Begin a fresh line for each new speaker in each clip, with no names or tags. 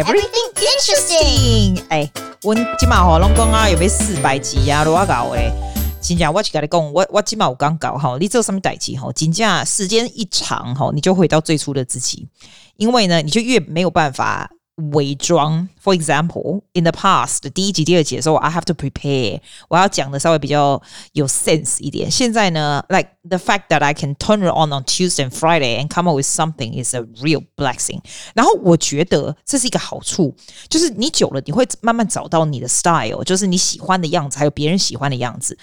everything interesting。哎，我今嘛吼拢讲啊，有没四百集呀？都要搞诶。真正我去跟你讲，我我今嘛有刚搞哈，你做什么代志哈？真正时间一长哈，你就回到最初的自己，因为呢，你就越没有办法。伪装，For example, in the past，第一集、第二集的时候，I have to prepare，我要讲的稍微比较有 sense 一点。现在呢，like the fact that I can turn it on on Tuesday and Friday and come up with something is a real blessing。然后我觉得这是一个好处，就是你久了，你会慢慢找到你的 style，就是你喜欢的样子，还有别人喜欢的样子。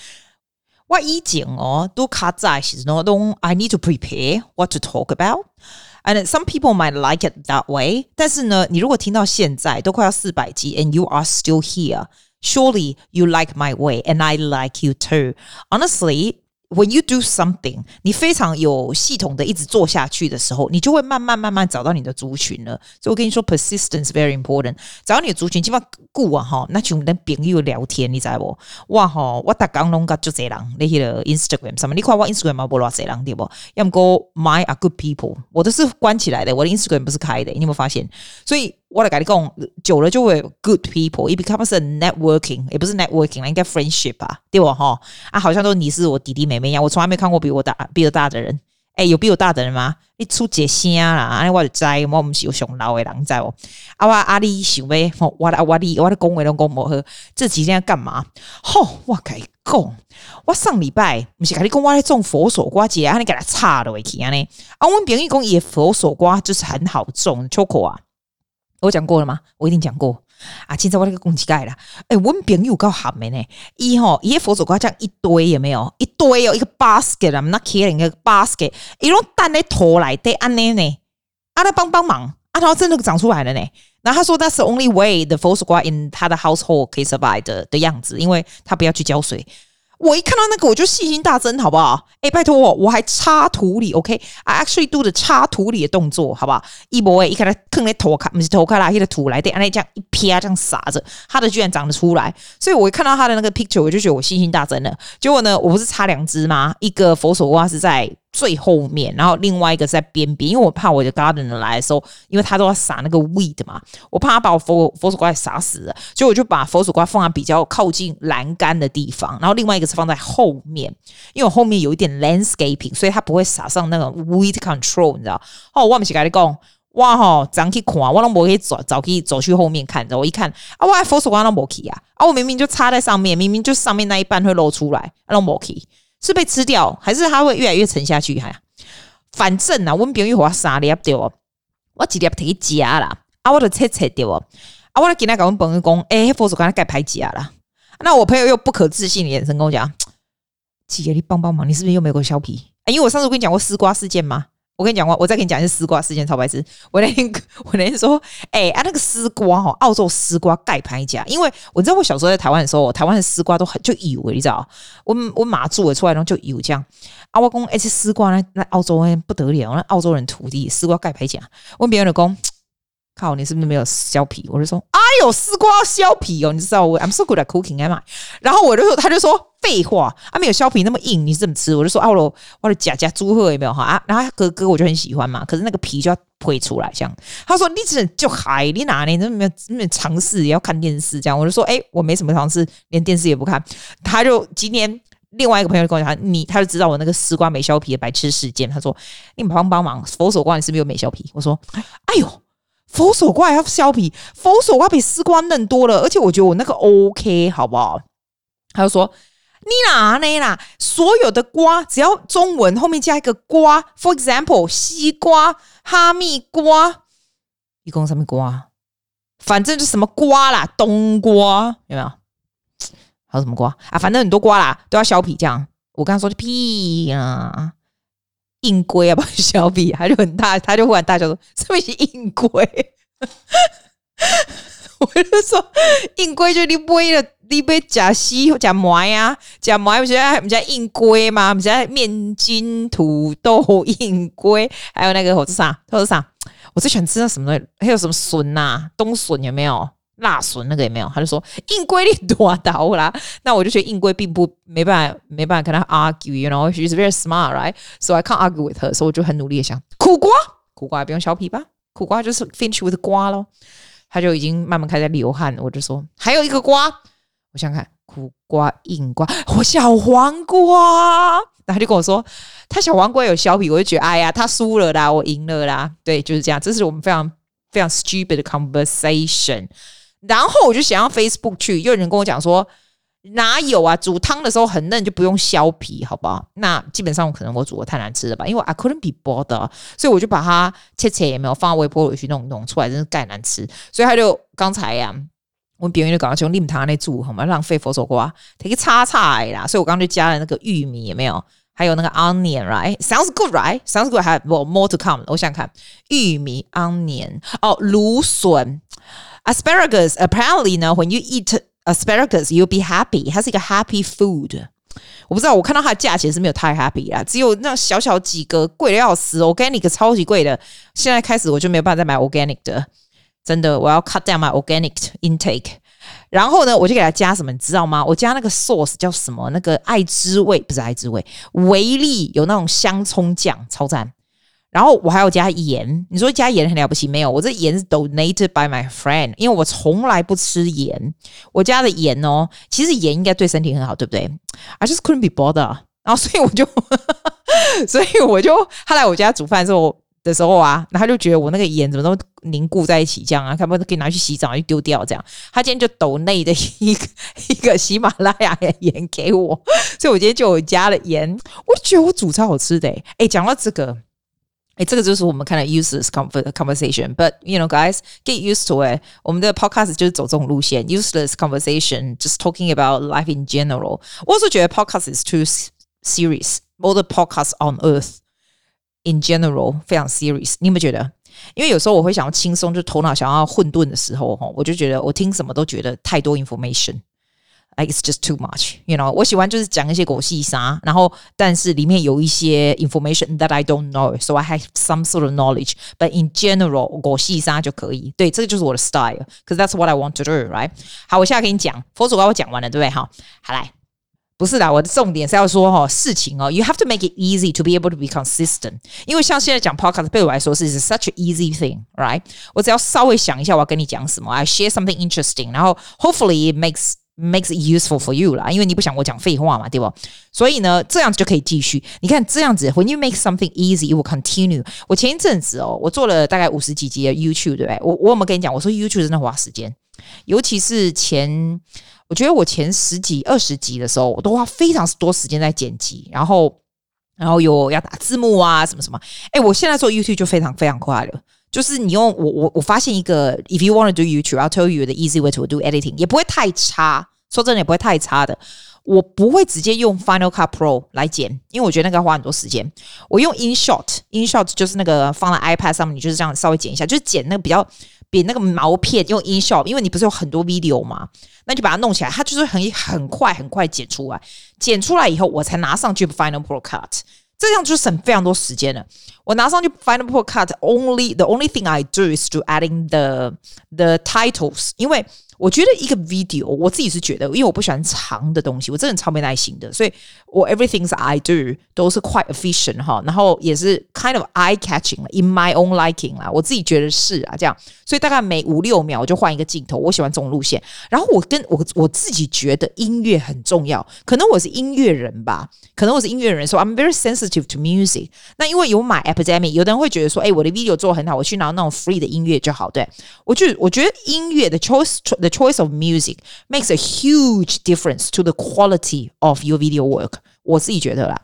我以前哦，都卡在是那种 I need to prepare what to talk about。 And some people might like it that way. 但是呢，你如果听到现在都快要四百集，and you are still here, surely you like my way, and I like you too. Honestly. When you do something，你非常有系统的一直做下去的时候，你就会慢慢慢慢找到你的族群了。所以我跟你说，persistence very important。找到你的族群，基本上固啊哈，那就跟朋友聊天，你知不？哇哈，我打刚弄个就这样，那些 Instagram 什么？你看我 Instagram 嘛，不拉这人对不？要么讲 My are good people，我都是关起来的，我的 Instagram 不是开的，你有没有发现？所以。我来跟你讲，久了就会 good people，it becomes a networking，也不是 networking，应该 friendship 吧，对不哈？啊，好像都你是我弟弟妹妹一样，我从来没看过比我大比我大的人。诶，有比我大的人吗？你出节声啦，啊，我就知，我唔是有上老的人，知哦。啊，我阿里想咩？我我我哩我的恭维拢讲无好，这几天要干嘛？吼，我跟你讲，我上礼拜不是跟你讲我在种佛手瓜节啊，你给他插了回去啊呢？啊，我朋友讲也佛手瓜就是很好种，秋口啊。我讲过了吗？我一定讲过啊！现在我那个公鸡盖了，哎，我们朋友够好没呢？一吼，一佛手瓜这样一堆有没有？一堆哦，一个 basket，I'm not kidding，一个 basket，一种蛋的头来对安内呢？阿来帮帮忙，啊，然后真的长出来了呢。然后他说，That's the only way the 佛手瓜 in 他的 household 可以 survive 的的样子，因为他不要去浇水。我一看到那个，我就信心大增，好不好？哎，拜托我，我还插土里，OK？I actually do the 插土里的动作，好不好？一波哎，一看他坑那头卡，不是头卡拉，那个土来的，那这样一撇，这样撒着，他的居然长得出来。所以我一看到他的那个 picture，我就觉得我信心大增了。结果呢，我不是插两只吗？一个佛手瓜是在。最后面，然后另外一个在边边，因为我怕我的 garden 来的时候，因为他都要撒那个 weed 嘛，我怕他把我佛佛手瓜给撒死了，所以我就把佛手瓜放在比较靠近栏杆的地方，然后另外一个是放在后面，因为我后面有一点 landscaping，所以它不会撒上那个 weed control，你知道？哦，我们是跟你讲，哇吼，长去看，我都可以走，走去走去后面看着，我一看啊，我佛手瓜都没去啊，啊，我明明就插在上面，明明就上面那一半会露出来，啊，都没去。是被吃掉，还是它会越来越沉下去？哈，反正啊，我们朋友话三粒对哦，我几粒提夹啦，啊，我的切切对哦，啊，我今天跟我们朋友讲，哎，佛祖刚才盖牌夹了，那我朋友又不可置信的眼神跟我讲，姐你帮帮忙，你是不是又没有削皮？哎，因为我上次我跟你讲过丝瓜事件吗？我跟你讲过，我再跟你讲一次丝瓜事件，超白痴。我那天 我那天说，哎、啊，那个丝瓜哈，澳洲丝瓜盖牌甲，因为我知道我小时候在台湾的时候，台湾的丝瓜都很就有，你知道？我我马祖出来然后就有这样。啊，我讲哎，这丝瓜呢，那澳洲人不得了，那澳洲人土地丝瓜盖牌甲。问别人的工，靠，你是不是没有削皮？我就说，哎呦，丝瓜削皮哦，你知道我，I'm so good at cooking，哎嘛。然后我就说，他就说。废话，啊，没有削皮那么硬，你是怎么吃？我就说啊，我我的假假猪贺有没有哈啊？然后哥哥我就很喜欢嘛，可是那个皮就要推出来，这样。他说你这就海，你哪里你没有没有尝试也要看电视这样？我就说哎，我没什么尝试，连电视也不看。他就今天另外一个朋友跟我讲，你他就知道我那个丝瓜没削皮的白痴事件。他说你帮帮忙，佛手瓜你是不是有没削皮？我说哎呦，佛手瓜要削皮，佛手瓜比丝瓜嫩多了，而且我觉得我那个 OK 好不好？他就说。你哪呢啦？所有的瓜只要中文后面加一个瓜，for example，西瓜、哈密瓜，一共什么瓜？反正就什么瓜啦，冬瓜有没有？还有什么瓜啊？反正很多瓜啦，都要削皮。这样，我刚说的屁、啊，硬龟啊，不削皮，他就很大，他就忽然大叫说：“什么是硬龟？” 我就说：“硬龟就你买了。”你被假西假馍呀，假馍不是还不是硬龟吗？不是面筋、土豆、硬龟，还有那个我是啥？我是啥？我最喜欢吃那什么东西？还有什么笋呐、啊？冬笋有没有？辣笋那个也没有？他就说硬龟你多刀啦。那我就觉得硬龟并不没办法，没办法跟他 argue，you know，she's very smart，right？So I can't argue with her。所以我就很努力的想苦瓜，苦瓜不用削皮吧？苦瓜就是 finish with 瓜咯。他就已经慢慢开始流汗。我就说还有一个瓜，我想看苦瓜、硬瓜、我小黄瓜。然后他就跟我说他小黄瓜有削皮，我就觉得哎呀，他输了啦，我赢了啦。对，就是这样。这是我们非常非常 stupid 的 conversation。然后我就想要 Facebook 去，又有人跟我讲说。哪有啊？煮汤的时候很嫩，就不用削皮，好不好？那基本上可能我煮的太难吃了吧，因为 I couldn't be bothered，所以我就把它切切也没有放微波炉去弄弄出来，真是盖难吃。所以他就刚才呀、我们别人就搞到用立汤那煮，好吗？浪费佛手瓜，他个叉叉啦。所以我刚刚就加了那个玉米，有没有？还有那个 onion，right？Sounds good，right？Sounds good。还有 more to come。我想看玉米 onion 哦，芦笋 asparagus。Apparently 呢，when you eat Asparagus, you'll be happy. 它是一个 happy food。我不知道，我看到它的价钱是没有太 happy 啦，只有那小小几个，贵的要死。Organic 超级贵的，现在开始我就没有办法再买 organic 的，真的，我要 cut down my organic intake。然后呢，我就给它加什么，你知道吗？我加那个 sauce 叫什么？那个爱之味不是爱之味，维力有那种香葱酱，超赞。然后我还要加盐，你说加盐很了不起没有？我这盐是 donated by my friend，因为我从来不吃盐，我加的盐哦，其实盐应该对身体很好，对不对？I just couldn't be bothered，然后所以我就，所以我就他来我家煮饭的时候的时候啊，然后他就觉得我那个盐怎么都凝固在一起，这样啊，看不可以拿去洗澡就丢掉这样。他今天就 donate 一个 一个喜马拉雅的盐给我，所以我今天就加了盐，我觉得我煮超好吃的诶。诶，讲到这个。哎，这个就是我们看的 useless conversation，but you know guys get used to it。我们的 podcast 就是走这种路线，useless conversation，just talking about life in general。我是觉得 podcast is too serious。all the podcasts on earth in general 非常 serious。你有没有觉得？因为有时候我会想要轻松，就头脑想要混沌的时候，我就觉得我听什么都觉得太多 information。 Like it's just too much, you know。我喜欢就是讲一些狗细沙，然后但是里面有一些 information that I don't know, so I have some sort of knowledge. But in general，狗细沙就可以。对，这个就是我的 style, because that's what I want to do, right？好，我现在跟你讲，佛祖刚我讲完了，对不对？好，好来，不是的，我的重点是要说哈，事情哦，you have to make it easy to be able to be consistent。因为像现在讲 podcast 对我来说是 such an easy thing, right？我只要稍微想一下我要跟你讲什么，I share something interesting，然后 hopefully it makes Makes it useful for you 啦，因为你不想我讲废话嘛，对不？所以呢，这样子就可以继续。你看这样子，When you make something easy, it will continue。我前一阵子哦，我做了大概五十几集的 YouTube，对不对？我我有没有跟你讲？我说 YouTube 真的花时间，尤其是前，我觉得我前十几、二十集的时候，我都花非常多时间在剪辑，然后，然后有要打字幕啊，什么什么。哎，我现在做 YouTube 就非常非常快了。就是你用我我我发现一个，if you want to do YouTube, I'll tell you the easy way to do editing，也不会太差。说真的，也不会太差的。我不会直接用 Final Cut Pro 来剪，因为我觉得那个要花很多时间。我用 InShot，InShot 就是那个放在 iPad 上面，你就是这样稍微剪一下，就是剪那个比较比那个毛片用 InShot，因为你不是有很多 video 嘛，那就把它弄起来，它就是很很快很快剪出来。剪出来以后，我才拿上去 Final Pro Cut。这样就省非常多时间了。我拿上去 Final Pro Cut，only the only thing I do is to adding the the titles，因为。 我觉得一个 video，我自己是觉得，因为我不喜欢长的东西，我真的超没耐心的，所以我 everything I do 都是 quite efficient 哈，然后也是 kind of eye catching in my own liking 啦，我自己觉得是啊，这样，所以大概每五六秒我就换一个镜头，我喜欢这种路线。然后我跟我我自己觉得音乐很重要，可能我是音乐人吧，可能我是音乐人，所以 I'm very sensitive to music。那因为有买 Epidemic，有的人会觉得说，哎，我的 video 做很好，我去拿那种 free 的音乐就好，对，我就我觉得音乐的 choice。The choice of music makes a huge difference to the quality of your video work。我自己觉得啦。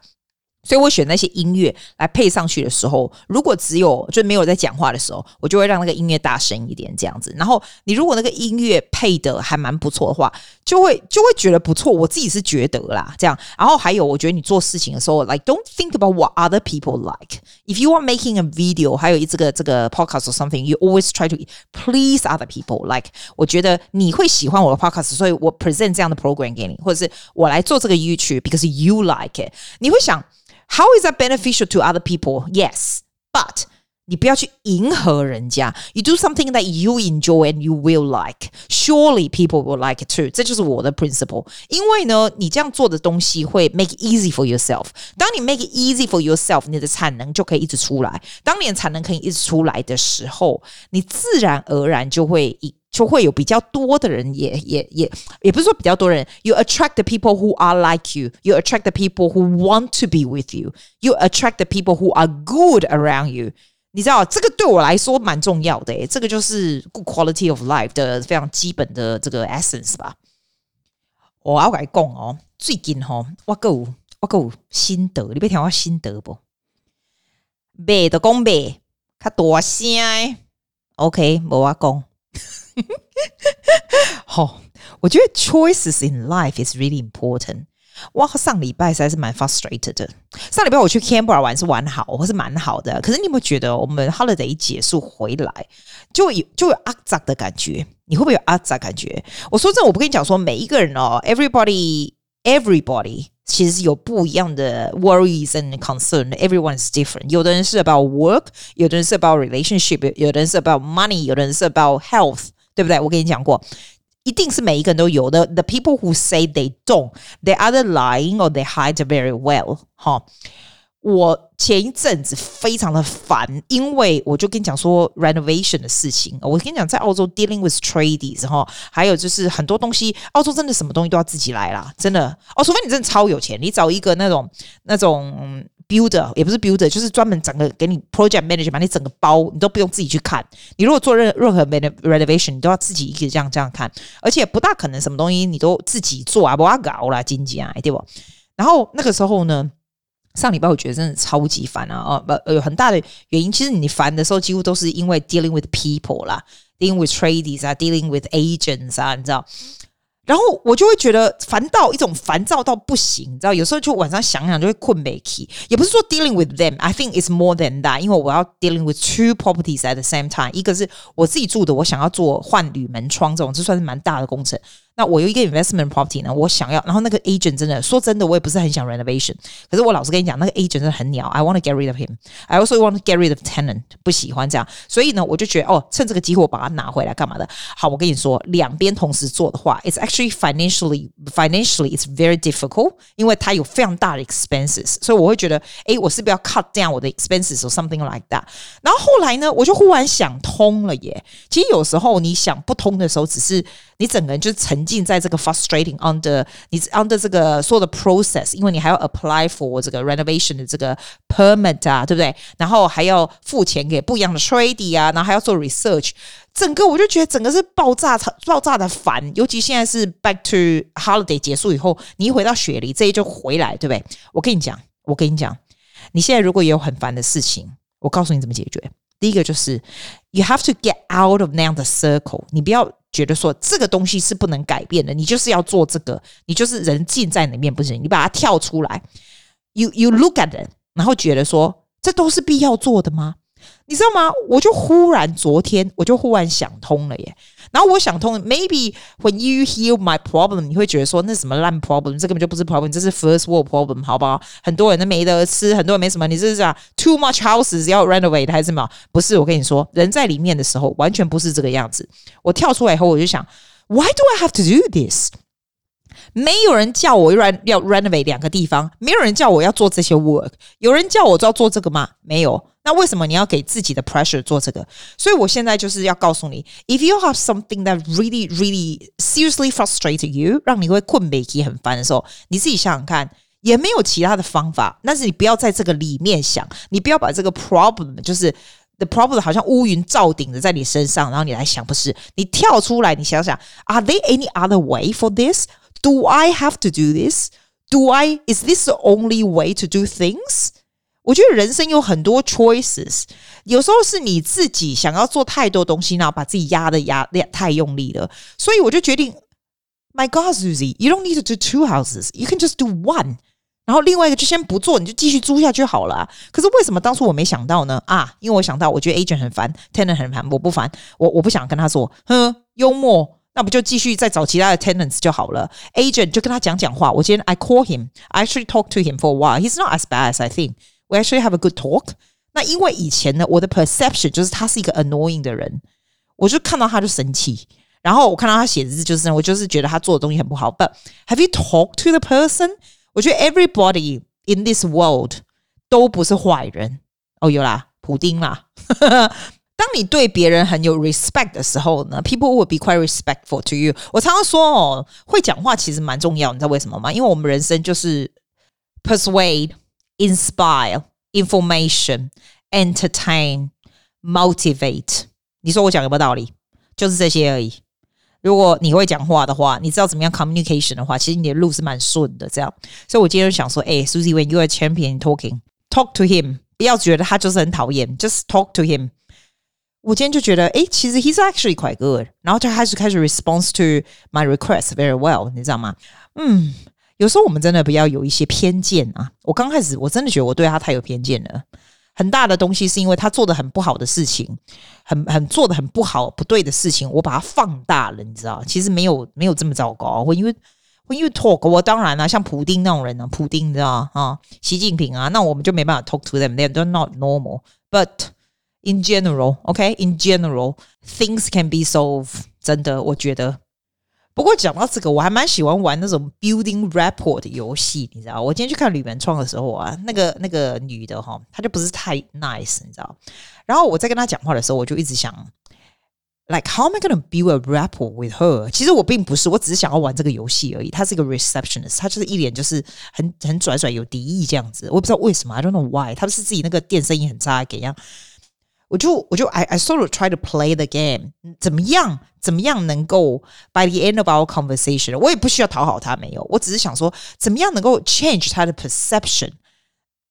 所以我选那些音乐来配上去的时候，如果只有就没有在讲话的时候，我就会让那个音乐大声一点这样子。然后你如果那个音乐配的还蛮不错的话，就会就会觉得不错。我自己是觉得啦，这样。然后还有，我觉得你做事情的时候，like don't think about what other people like. If you are making a video，还有这个这个 podcast or something, you always try to please other people. Like 我觉得你会喜欢我的 podcast，所以我 present 这样的 program 给你，或者是我来做这个 YouTube because you like it。你会想。How is that beneficial to other people? Yes, but 你不要去迎合人家。You do something that you enjoy and you will like. Surely people will like it too. 这就是我的 principle。因为呢，你这样做的东西会 make it easy for yourself。当你 make it easy for yourself，你的产能就可以一直出来。当你的产能可以一直出来的时候，你自然而然就会 就会有比较多的人也，也也也不是说比较多人。You attract the people who are like you. You attract the people who want to be with you. You attract the people who are good around you. 你知道这个对我来说蛮重要的，这个就是 good quality of life 的非常基本的这个 essence 吧。我要来讲哦，最近吼、哦，我够我够心得，你别听我心得不？买的讲买，较大声，OK，无我讲。好，我觉得 choices in life is really important。哇，上礼拜实在是蛮 frustrated 的。上礼拜我去 Canberra 玩是玩好，或是蛮好的。可是你有没有觉得，我们 holiday 一结束回来，就有就有阿杂的感觉？你会不会有阿杂感觉？我说真的，我不跟你讲说每一个人哦，everybody everybody 其实有不一样的 worries and concern。Everyone is different。有的人是 about work，有的人是 about relationship，有的人是 about money，有的人是 about health， 对不对？我跟你讲过。一定是每一个人都有的。The people who say they don't, they are the lying or they hide very well。哈，我前一阵子非常的烦，因为我就跟你讲说 renovation 的事情。我跟你讲，在澳洲 dealing with tradies 哈，还有就是很多东西，澳洲真的什么东西都要自己来啦，真的。哦，除非你真的超有钱，你找一个那种那种。Builder 也不是 builder，就是专门整个给你 project manager，把你整个包你都不用自己去看。你如果做任任何 renovation，你都要自己一个这样这样看，而且不大可能什么东西你都自己做啊，不要搞啦，经济啊，对不？然后那个时候呢，上礼拜我觉得真的超级烦啊，哦不，有很大的原因，其实你烦的时候几乎都是因为 dealing with people 啦，dealing with tradies 啊，dealing with agents 啊，你知道。然后我就会觉得烦到一种烦躁到不行，你知道，有时候就晚上想想就会困没起。也不是说 dealing with them，I think it's more than that，因为我要 dealing with two properties at the same time，一个是我自己住的，我想要做换铝门窗这种，这算是蛮大的工程。那我有一个 investment property 呢，我想要，然后那个 agent 真的说真的，我也不是很想 renovation。可是我老实跟你讲，那个 agent 真的很鸟，I want to get rid of him. I also want to get rid of tenant，不喜欢这样。所以呢，我就觉得哦，趁这个机会我把它拿回来干嘛的？好，我跟你说，两边同时做的话，it's actually financially financially it's very difficult，因为它有非常大的 expenses。所以我会觉得，诶，我是不是要 cut down 我的 expenses or something like that？然后后来呢，我就忽然想通了耶。其实有时候你想不通的时候，只是你整个人就是沉浸在这个 frustrating under 你 under 这个所有的 process，因为你还要 apply for 这个 renovation 的这个 permit 啊，对不对？然后还要付钱给不一样的 tradie 啊，然后还要做 research，整个我就觉得整个是爆炸爆炸的烦。尤其现在是 back to holiday 结束以后，你一回到雪梨，这一就回来，对不对？我跟你讲，我跟你讲，你现在如果也有很烦的事情，我告诉你怎么解决。第一个就是 you have to get out of now the circle，你不要。觉得说这个东西是不能改变的，你就是要做这个，你就是人浸在里面不行，你把它跳出来，you you look at it，然后觉得说这都是必要做的吗？你知道吗？我就忽然昨天我就忽然想通了耶。然后我想通，maybe when you hear my problem，你会觉得说那什么烂 problem，这根本就不是 problem，这是 first world problem，好不好？很多人都没得吃，很多人没什么，你这是讲 too much houses 要 run away 还是什么？不是，我跟你说，人在里面的时候完全不是这个样子。我跳出来以后，我就想，why do I have to do this？没有人叫我要要 renovate 两个地方，没有人叫我要做这些 work，有人叫我就要做这个吗？没有。那为什么你要给自己的 pressure 做这个？所以我现在就是要告诉你，if you have something that really, really seriously frustrated you，让你会困没气很烦的时候，你自己想想看，也没有其他的方法。但是你不要在这个里面想，你不要把这个 problem 就是 the problem 好像乌云罩顶的在你身上，然后你来想，不是？你跳出来，你想想，Are there any other way for this? Do I have to do this? Do I? Is this the only way to do things? 我觉得人生有很多 choices，有时候是你自己想要做太多东西，然后把自己压的压太用力了，所以我就决定，My God, Susie, you don't need to do two houses, you can just do one。然后另外一个就先不做，你就继续租下去好了。可是为什么当初我没想到呢？啊，因为我想到，我觉得 agent 很烦，tenant 很烦，我不烦，我我不想跟他说，哼，幽默。那不就继续再找其他的 tenants 就好了。Agent 就跟他讲讲话。我今天 I call him, I actually talk to him for a while. He's not as bad as I think. We actually have a good talk. 那因为以前呢，我的 perception 就是他是一个 annoying 的人，我就看到他就生气，然后我看到他写的字就是，我就是觉得他做的东西很不好。But have you talked to the person？我觉得 everybody in this world 都不是坏人。哦，有啦，普丁啦。当你对别人很有 respect 的时候呢，people will be quite respectful to you。我常常说哦，会讲话其实蛮重要，你知道为什么吗？因为我们人生就是 persuade、inspire、information、entertain、motivate。你说我讲有没有道理？就是这些而已。 如果你会讲话的话，你知道怎么样 communication 的话，其实你的路是蛮顺的。这样，所以我今天想说，哎，Susie，when you are champion talking，talk to him，不要觉得他就是很讨厌，just talk to him。我今天就觉得，哎，其实 he's actually quite good。然后他开始开始 response to my request very well，你知道吗？嗯，有时候我们真的不要有一些偏见啊。我刚开始我真的觉得我对他太有偏见了。很大的东西是因为他做的很不好的事情，很很做的很不好不对的事情，我把它放大了，你知道？其实没有没有这么糟糕。我因为我因为 talk，我当然啦、像普丁那种人呢、啊，普丁你知道啊，习近平啊，那我们就没办法 talk to them，they are not normal。But In general, OK, in general, things can be solved. 真的，我觉得。不过讲到这个，我还蛮喜欢玩那种 building rapport 的游戏，你知道？我今天去看吕门创的时候啊，那个那个女的哈，她就不是太 nice，你知道？然后我在跟她讲话的时候，我就一直想，like how am I gonna build a rapport with her？其实我并不是，我只是想要玩这个游戏而已。她是一个 receptionist，她就是一脸就是很很拽拽有敌意这样子。我不知道为什么，I don't know why。她不是自己那个电声音很差，给样。我就我就 I I sort of try to play the game，怎么样怎么样能够 by the end of our conversation，我也不需要讨好他，没有，我只是想说怎么样能够 change 他的 perception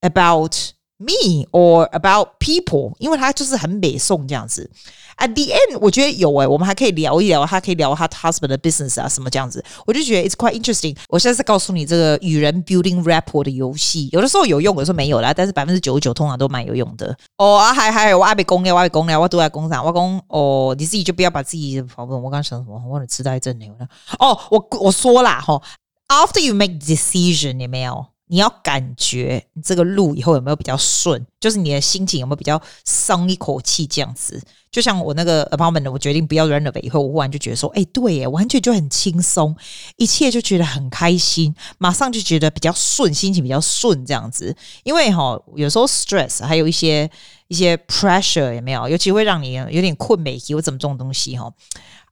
about Me or about people，因为他就是很美颂这样子。At the end，我觉得有诶、欸，我们还可以聊一聊，他可以聊他 husband 的 business 啊，什么这样子，我就觉得 it's quite interesting。我现在在告诉你这个与人 building rapport 的游戏，有的时候有用，有的时候没有啦，但是百分之九十九通常都蛮有用的。哦啊，还还有我阿被公了，我阿被公了，我都在公上，我攻哦，你自己就不要把自己的跑问。我刚想什么？我忘了痴呆症了。哦，我我说啦哈，after you make decision，有没有？你要感觉你这个路以后有没有比较顺，就是你的心情有没有比较松一口气这样子。就像我那个 apartment，我决定不要 renovate 以后，我忽然就觉得说，哎，对耶，完全就很轻松，一切就觉得很开心，马上就觉得比较顺，心情比较顺这样子。因为哈，有时候 stress 还有一些一些 pressure 有没有？尤其会让你有点困没气或怎么这种东西哈。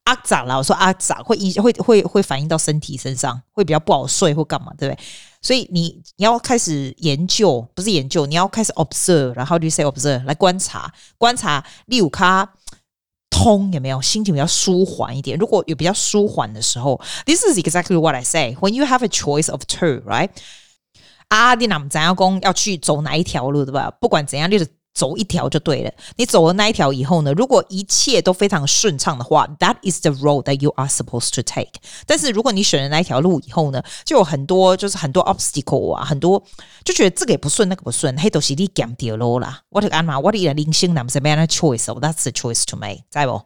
阿杂啦，我说阿杂会影会会会反映到身体身上，会比较不好睡或干嘛，对不对？所以你你要开始研究，不是研究，你要开始 observe，然后去 say observe 来观察观察，例如他痛有没有，心情比较舒缓一点。如果有比较舒缓的时候，this is exactly what I say. When you have a choice of two, right？阿迪南，咱要公要去走哪一条路，对吧？不管怎样，就是。走一条就对了。你走了那一条以后呢，如果一切都非常顺畅的话，That is the road that you are supposed to take。但是如果你选了那一条路以后呢，就有很多就是很多 obstacle 啊，很多就觉得这个也不顺，那个不顺，嘿，都是你讲掉路啦。我的干嘛？我的人生哪么是没那 choice？That's the choice to make，在不？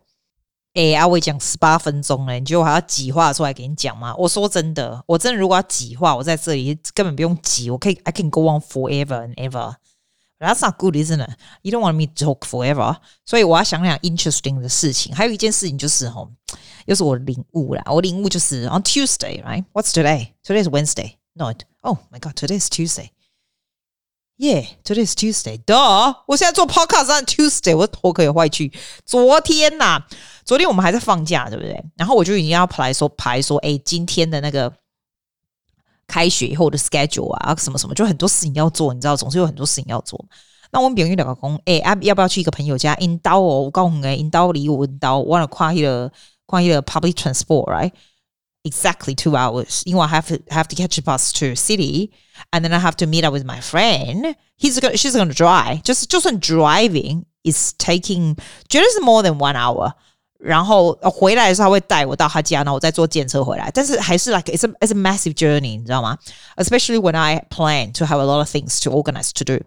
哎，阿伟讲十八分钟了，你觉得我还要挤话出来给你讲吗？我说真的，我真的如果要挤话，我在这里根本不用挤，我可以 I can go on forever and ever。That's not good, isn't it? You don't want me to talk forever. 所以我要想想 interesting 的事情。还有一件事情就是吼，又是我领悟啦。我领悟就是 on Tuesday, right? What's today? Today is Wednesday. No, oh my God, today is Tuesday. Yeah, today is Tuesday. Duh! 我现在做 podcast on Tuesday，我的头壳也坏去。昨天呐，昨天我们还在放假，对不对？然后我就已经要排说排说，哎，今天的那个。 开学以后的 schedule 啊，什么什么，就很多事情要做，你知道，总是有很多事情要做。那我们朋友两个讲，哎，啊，要不要去一个朋友家？引导哦，我告诉你，引导离我引导，我要跨一个跨一个 public transport，right？Exactly two hours，因为我 have to have to catch a bus to city，and then I have to meet up with my friend。He's gonna, she's gonna drive，就是就算 driving is taking，绝对是 more than one hour。 然后回来的时候他会带我到他家，然后我再坐电车回来。但是还是 like it's a it's a massive journey，你知道吗？Especially when I plan to have a lot of things to organize to do.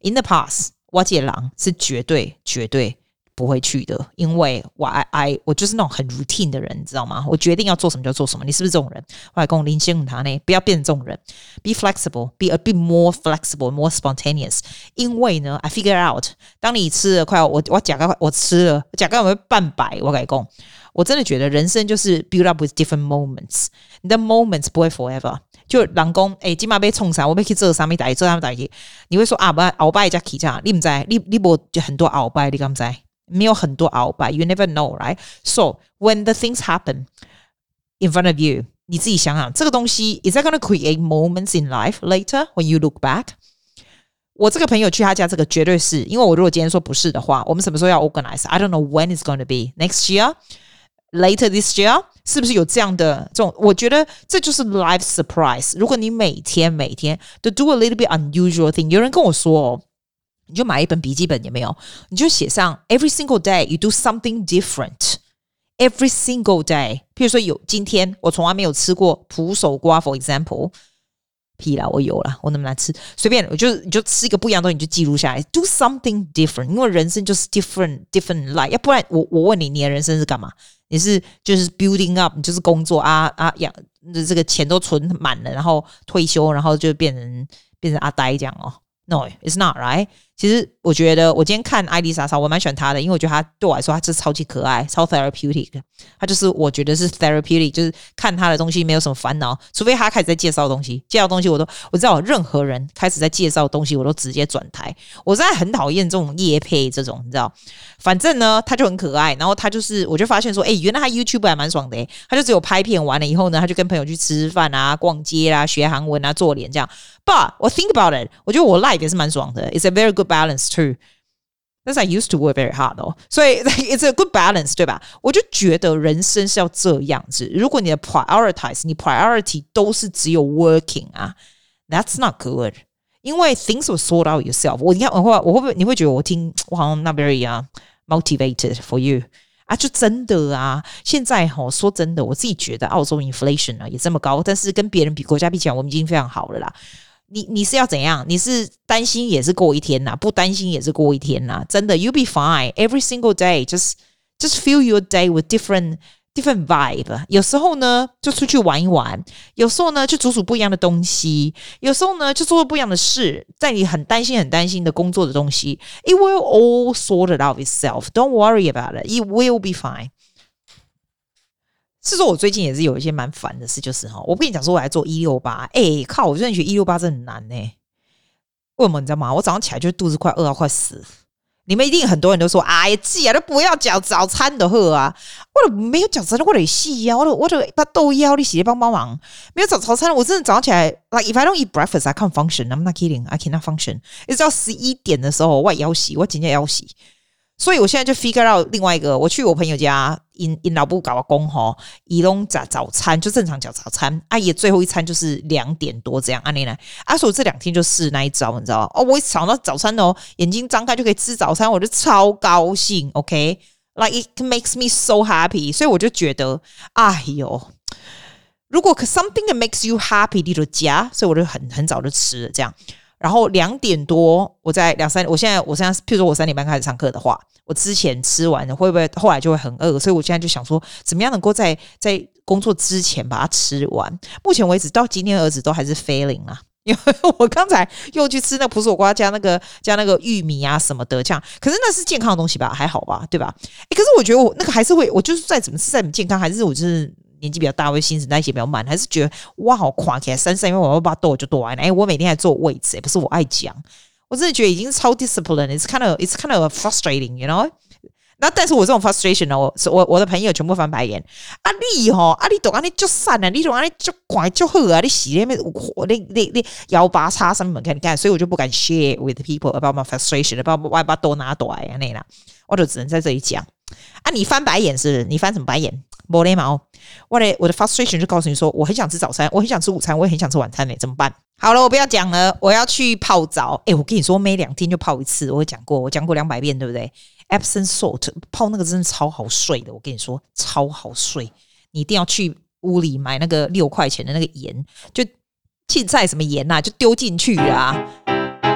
In the past，我这狼是绝对绝对 不会去的，因为我 I I 我就是那种很 routine 的人，你知道吗？我决定要做什么就做什么。你是不是这种人？我来跟我林先生他呢，不要变成这种人，be flexible，be a bit more flexible，more spontaneous。因为呢，I figure out，当你吃了快，我我假个我吃了假个有没有半百？我改讲，我真的觉得人生就是 build up with different moments，你的 moments 不会 forever。就人讲，哎，今嘛被冲啥？我被去做啥？没打，做啥没打？你会说啊，不，鳌拜加起这你唔知？你你无就很多鳌拜，你敢知？没有很多鳌拜，you never know, right? So when the things happen in front of you，你自己想想，这个东西 is that gonna create moments in life later when you look back？我这个朋友去他家，这个绝对是因为我如果今天说不是的话，我们什么时候要 organize？I don't know when it's going to be next year。Later this year，是不是有这样的这种？我觉得这就是 life surprise。如果你每天每天都 do a little bit unusual thing，有人跟我说哦， 你就买一本笔记本，有没有？你就写上 every single day you do something different。Every single day，譬如说有今天我从来没有吃过蒲手瓜，for example。屁啦，我有了，我能不能吃？随便，我就你就吃一个不一样的东西，你就记录下来，do something different。因为人生就是 different different life。要不然我我问你，你的人生是干嘛？你是就是 building up，你就是工作啊啊养，这个钱都存满了，然后退休，然后就变成变成阿呆这样哦。No，it's not right。其实我觉得，我今天看艾丽莎莎，我蛮喜欢她的，因为我觉得她对我来说，她就是超级可爱，超 therapeutic。她就是我觉得是 therapeutic，就是看她的东西没有什么烦恼，除非她开始在介绍东西，介绍东西我都我知道，任何人开始在介绍东西，我都直接转台。我现在很讨厌这种业配这种，你知道？反正呢，她就很可爱，然后她就是，我就发现说，哎，原来她 YouTube 还蛮爽的，她就只有拍片完了以后呢，她就跟朋友去吃饭啊、逛街啊、学韩文啊、做脸这样。But 我 think about it，我觉得我 life 也是蛮爽的，It's a very good balance too。但是 I used to work very hard 哦，所以 it's a good balance，对吧？我就觉得人生是要这样子。如果你的 prioritize，你 priority 都是只有 working 啊，that's not good。因为 things will sort out yourself。我你看我会我会不会你会觉得我听我好像 not very 啊 motivated for you 啊？就真的啊，现在哈、哦、说真的，我自己觉得澳洲 inflation 啊也这么高，但是跟别人比国家比起来，我们已经非常好了啦。 你你是要怎样？你是担心也是过一天呐，不担心也是过一天呐。真的，you'll be fine every single day. Just just fill your day with different different vibe. 有时候呢，就出去玩一玩；有时候呢，就煮煮不一样的东西；有时候呢，就做做不一样的事。在你很担心、很担心的工作的东西，it will all sort it out itself. Don't worry about it. It will be fine. 是说，我最近也是有一些蛮烦的事，就是哈，我跟你讲说，我来做一六八，哎，靠，我真的觉得一六八真的很难呢。为什么你知道吗？我早上起来就肚子快饿到快死。你们一定很多人都说，哎呀，自己都不要讲早餐的喝啊，我都没有早餐，我得洗呀，我都我都把豆腰你洗帮帮忙，没有早早餐，我真的早上起来，like if I don't eat breakfast, I can't function. I'm not kidding, I cannot function. 一直到十一点的时候，我也要洗，我今天也要洗。所以我现在就 figure out 另外一个，我去我朋友家，in in 老布搞个工吼，伊拢早早餐就正常叫早餐，阿、啊、爷最后一餐就是两点多这样，阿奶奶，阿叔这两天就试那一招，你知道吗？哦，我一想到早餐哦，眼睛张开就可以吃早餐，我就超高兴，OK，like it makes me so happy，所以我就觉得，哎呦，如果 something that makes you happy，你就加，所以我就很很早就吃了这样。然后两点多，我在两三，我现在我现在，譬如说我三点半开始上课的话，我之前吃完了会不会后来就会很饿？所以我现在就想说，怎么样能够在在工作之前把它吃完？目前为止到今天儿子都还是 failing 啊，因为我刚才又去吃那个蒲手瓜加那个加那个玉米啊什么的，这样，可是那是健康的东西吧？还好吧，对吧？诶，可是我觉得我那个还是会，我就是再怎么吃再怎么健康，还是我就是。年纪比较大，会新陈代谢比较慢，还是觉得哇好垮起来，三三因为我要把痘就多完了。哎，我每天还坐位置，也不是我爱讲，我真的觉得已经超 discipline，it's kind of it's kind of frustrating，you know？那但是我这种 frustration 哦，我我我的朋友全部翻白眼。啊你哈，啊你懂啊你就散了，你懂啊你就乖就好啊，你洗那边我你你你幺八叉什么看你看，所以我就不敢 share with people about my frustration，about 我把痘拿多呀那啦，我就只能在这里讲。啊你翻白眼是？你翻什么白眼？没礼貌，我的我的 frustration 就告诉你说，我很想吃早餐，我很想吃午餐，我也很想吃晚餐呢，怎么办？好了，我不要讲了，我要去泡澡。诶，我跟你说，每两天就泡一次，我讲过，我讲过两百遍，对不对？Epsom salt 泡那个真的超好睡的，我跟你说超好睡，你一定要去屋里买那个六块钱的那个盐，就青菜什么盐呐、啊，就丢进去啊。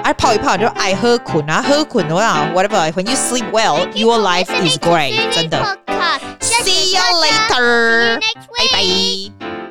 哎，泡一泡就爱喝困啊，喝困的话，whatever。When you sleep well, your life is great。真的。See you later。拜拜。